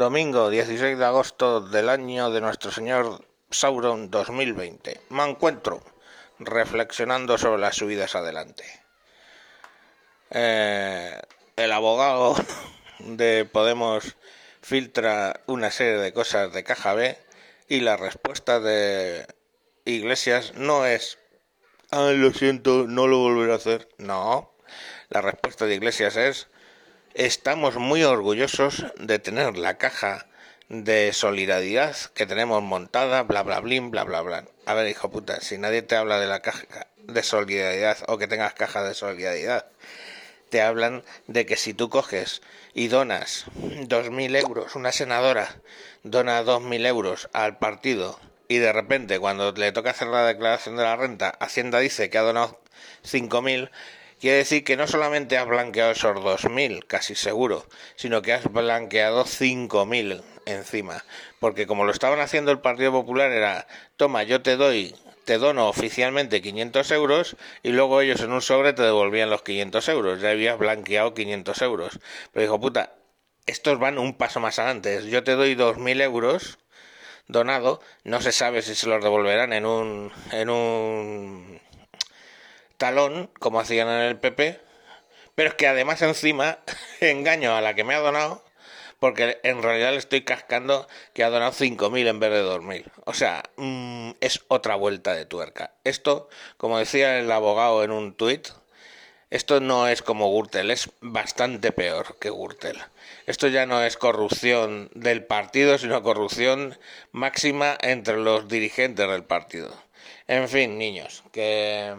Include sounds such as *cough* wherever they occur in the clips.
Domingo 16 de agosto del año de nuestro Señor Sauron 2020. Me encuentro reflexionando sobre las subidas adelante. Eh, el abogado de Podemos filtra una serie de cosas de caja B y la respuesta de Iglesias no es, ah, lo siento, no lo volveré a hacer. No, la respuesta de Iglesias es, estamos muy orgullosos de tener la caja de solidaridad que tenemos montada, bla bla blim, bla bla bla. A ver, hijo puta, si nadie te habla de la caja de solidaridad o que tengas caja de solidaridad, te hablan de que si tú coges y donas dos mil euros, una senadora dona dos mil euros al partido y de repente cuando le toca hacer la declaración de la renta, Hacienda dice que ha donado cinco mil, quiere decir que no solamente has blanqueado esos dos mil, casi seguro, sino que has blanqueado cinco mil encima. Porque como lo estaban haciendo el Partido Popular era, toma, yo te doy, te dono oficialmente 500 euros y luego ellos en un sobre te devolvían los 500 euros. Ya habías blanqueado 500 euros. Pero dijo, puta, estos van un paso más adelante. Yo te doy 2.000 euros donado, no se sabe si se los devolverán en un, en un talón, como hacían en el PP, pero es que además encima *laughs* engaño a la que me ha donado porque en realidad le estoy cascando que ha donado 5.000 en vez de 2.000. O sea, mm, es otra vuelta de tuerca. Esto, como decía el abogado en un tuit, esto no es como Gürtel, es bastante peor que Gürtel. Esto ya no es corrupción del partido, sino corrupción máxima entre los dirigentes del partido. En fin, niños, que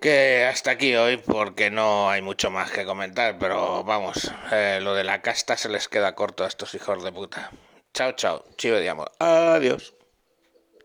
que hasta aquí hoy porque no hay mucho más que comentar, pero vamos, eh, lo de la casta se les queda corto a estos hijos de puta. Chao, chao, chivo de amor. Adiós.